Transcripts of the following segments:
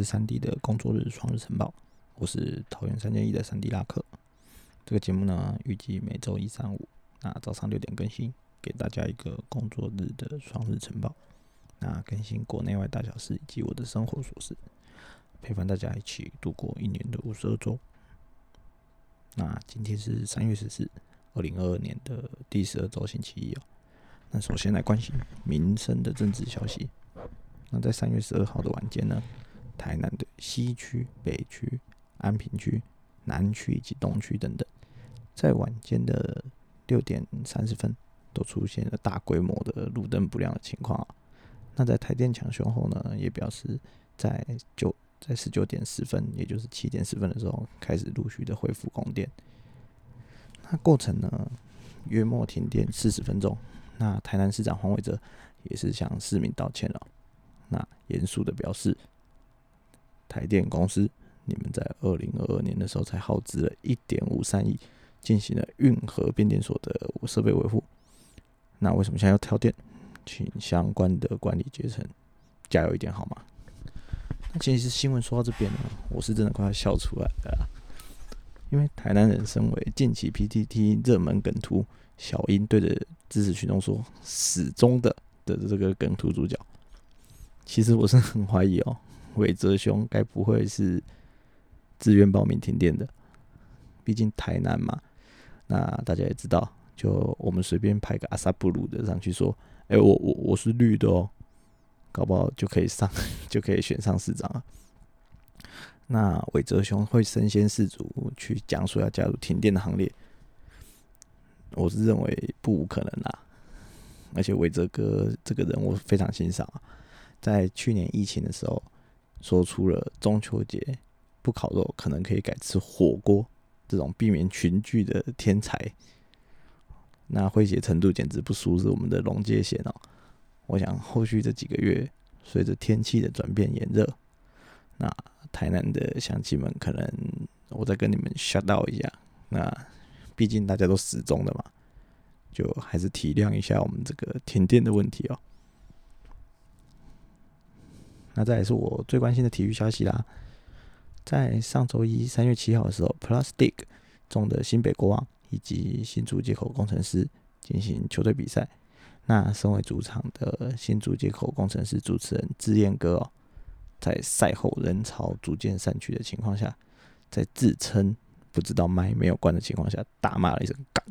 是三 D 的工作日双日晨报，我是桃园三结一的三 D 拉克。这个节目呢，预计每周一、三、五，那早上六点更新，给大家一个工作日的双日晨报。那更新国内外大小事以及我的生活琐事，陪伴大家一起度过一年的五十二周。那今天是三月十四，二零二二年的第十二周星期一哦。那首先来关心民生的政治消息。那在三月十二号的晚间呢，台南的西区、北区、安平区、南区以及东区等等，在晚间的六点三十分，都出现了大规模的路灯不亮的情况。那在台电抢修后呢，也表示在九在十九点十分，也就是七点十分的时候，开始陆续的恢复供电。那过程呢，约莫停电四十分钟。那台南市长黄伟哲也是向市民道歉了。那严肃的表示，台电公司，你们在二零二二年的时候才耗资了一点五三亿，进行了运河变电所的设备维护。那为什么现在要跳电？请相关的管理阶层加油一点好吗？那其实新闻说到这边呢，我是真的快要笑出来了，因为台南人身为近期 PTT 热门梗图，小英对着支持群众说“始终的”的这个梗图主角。其实我是很怀疑哦，伟哲兄该不会是自愿报名停电的？毕竟台南嘛，那大家也知道，就我们随便派个阿萨布鲁的上去说，哎，我我我是绿的哦，搞不好就可以上，就可以选上市长了。那伟哲兄会身先士卒去讲说要加入停电的行列，我是认为不无可能啦。而且伟哲哥这个人我非常欣赏啊。在去年疫情的时候，说出了中秋节不烤肉，可能可以改吃火锅这种避免群聚的天才，那诙谐程度简直不输是我们的龙界贤哦。我想后续这几个月，随着天气的转变炎热，那台南的乡亲们可能我再跟你们 shut down 一下，那毕竟大家都始终的嘛，就还是体谅一下我们这个停电的问题哦。那这也是我最关心的体育消息啦。在上周一三月七号的时候，Plastic 中的新北国王以及新竹接口工程师进行球队比赛。那身为主场的新竹接口工程师主持人志燕哥哦，在赛后人潮逐渐散去的情况下，在自称不知道麦没有关的情况下，大骂了一声“干”。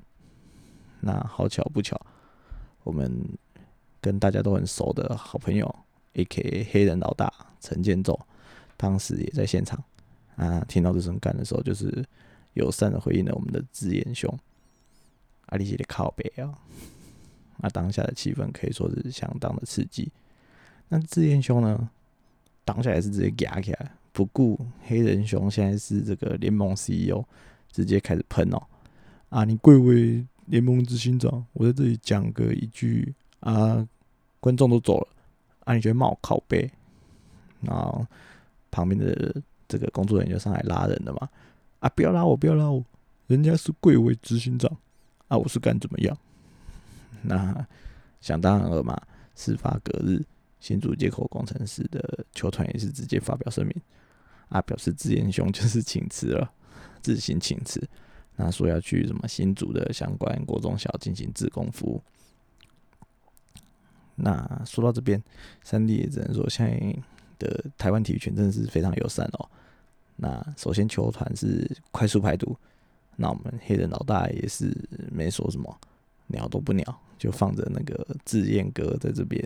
那好巧不巧，我们跟大家都很熟的好朋友。A.K.A 黑人老大陈建州，当时也在现场啊，听到这声干的时候，就是友善的回应了我们的智言兄阿里姐的靠背啊，那当下的气氛可以说是相当的刺激。那智言兄呢，当下也是直接夹起来，不顾黑人兄现在是这个联盟 CEO，直接开始喷哦啊！你贵为联盟执行长，我在这里讲个一句啊，观众都走了。啊，你觉得冒靠背，然后旁边的这个工作人员就上来拉人了嘛？啊，不要拉我，不要拉我，人家是贵为执行长，啊，我是敢怎么样？那想当然了嘛。事发隔日，新竹接口工程师的球团也是直接发表声明，啊，表示自言兄就是 请辞了，自行请辞。那说要去什么新竹的相关国中小进行自工服务。那说到这边，三弟也只能说，现在的台湾体育圈真的是非常友善哦。那首先球团是快速排毒，那我们黑人老大也是没说什么，鸟都不鸟，就放着那个志燕哥在这边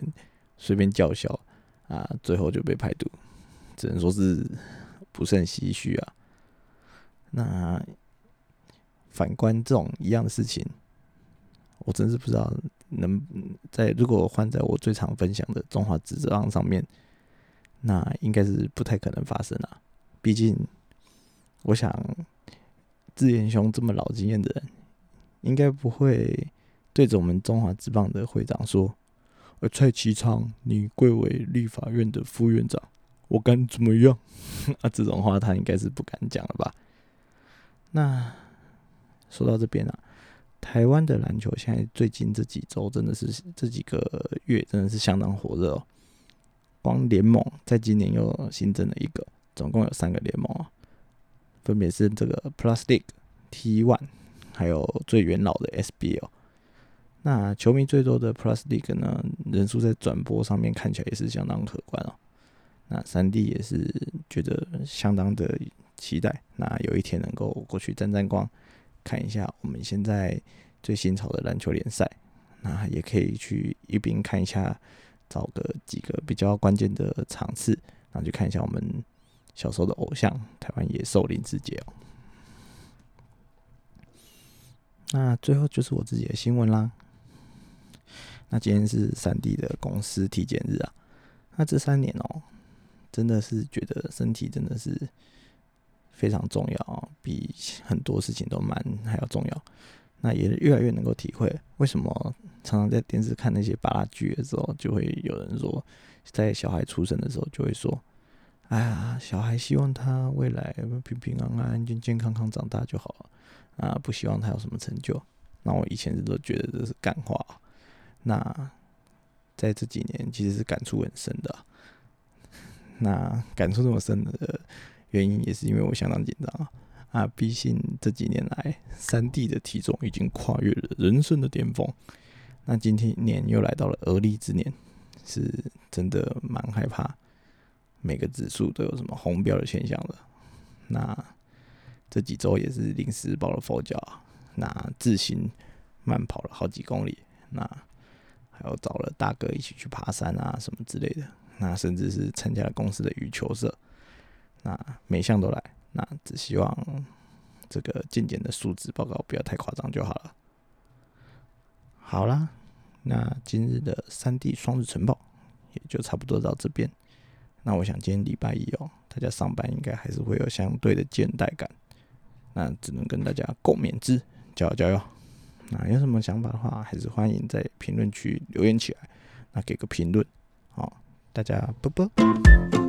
随便叫嚣啊，最后就被排毒，只能说是不甚唏嘘啊。那反观这种一样的事情，我真是不知道。能在如果换在我最常分享的中华职棒上面，那应该是不太可能发生啊。毕竟，我想志言兄这么老经验的人，应该不会对着我们中华职棒的会长说：“呃，蔡其昌，你贵为立法院的副院长，我敢怎么样？” 啊，这种话他应该是不敢讲了吧？那说到这边啊。台湾的篮球现在最近这几周真的是这几个月真的是相当火热哦。光联盟在今年又新增了一个总共有三个联盟啊，分别是这个 Plus League、T One，还有最元老的 SBL。那球迷最多的 Plus League 呢，人数在转播上面看起来也是相当可观哦。那三 D 也是觉得相当的期待，那有一天能够过去沾沾光，看一下我们现在最新潮的篮球联赛，那也可以去一边看一下，找个几个比较关键的场次，然后去看一下我们小时候的偶像台湾野兽林志杰哦。那最后就是我自己的新闻啦。那今天是三 D 的公司体检日啊，那这三年哦。真的是觉得身体真的是非常重要，比很多事情都蛮还要重要。那也越来越能够体会为什么常常在电视看那些巴拉剧的时候，就会有人说，在小孩出生的时候就会说：“哎呀，小孩希望他未来平平安安、健健康康长大就好了啊，不希望他有什么成就。”那我以前都觉得这是干话。那在这几年其实是感触很深的。那感触这么深的原因，也是因为我相当紧张啊！啊，毕竟这几年来，三弟的体重已经跨越了人生的巅峰。那今天年又来到了而立之年，是真的蛮害怕每个指数都有什么红标的现象的。那这几周也是临时抱了佛脚，那自行慢跑了好几公里，那还有找了大哥一起去爬山啊，什么之类的。那甚至是参加了公司的羽球社，那每项都来，那只希望这个健检的数值报告不要太夸张就好了。好啦，那今日的三 D 双日晨报也就差不多到这边。那我想今天礼拜一哦，大家上班应该还是会有相对的倦怠感，那只能跟大家共勉之，加油加油！那有什么想法的话，还是欢迎在评论区留言起来，那给个评论，好。大家啵啵。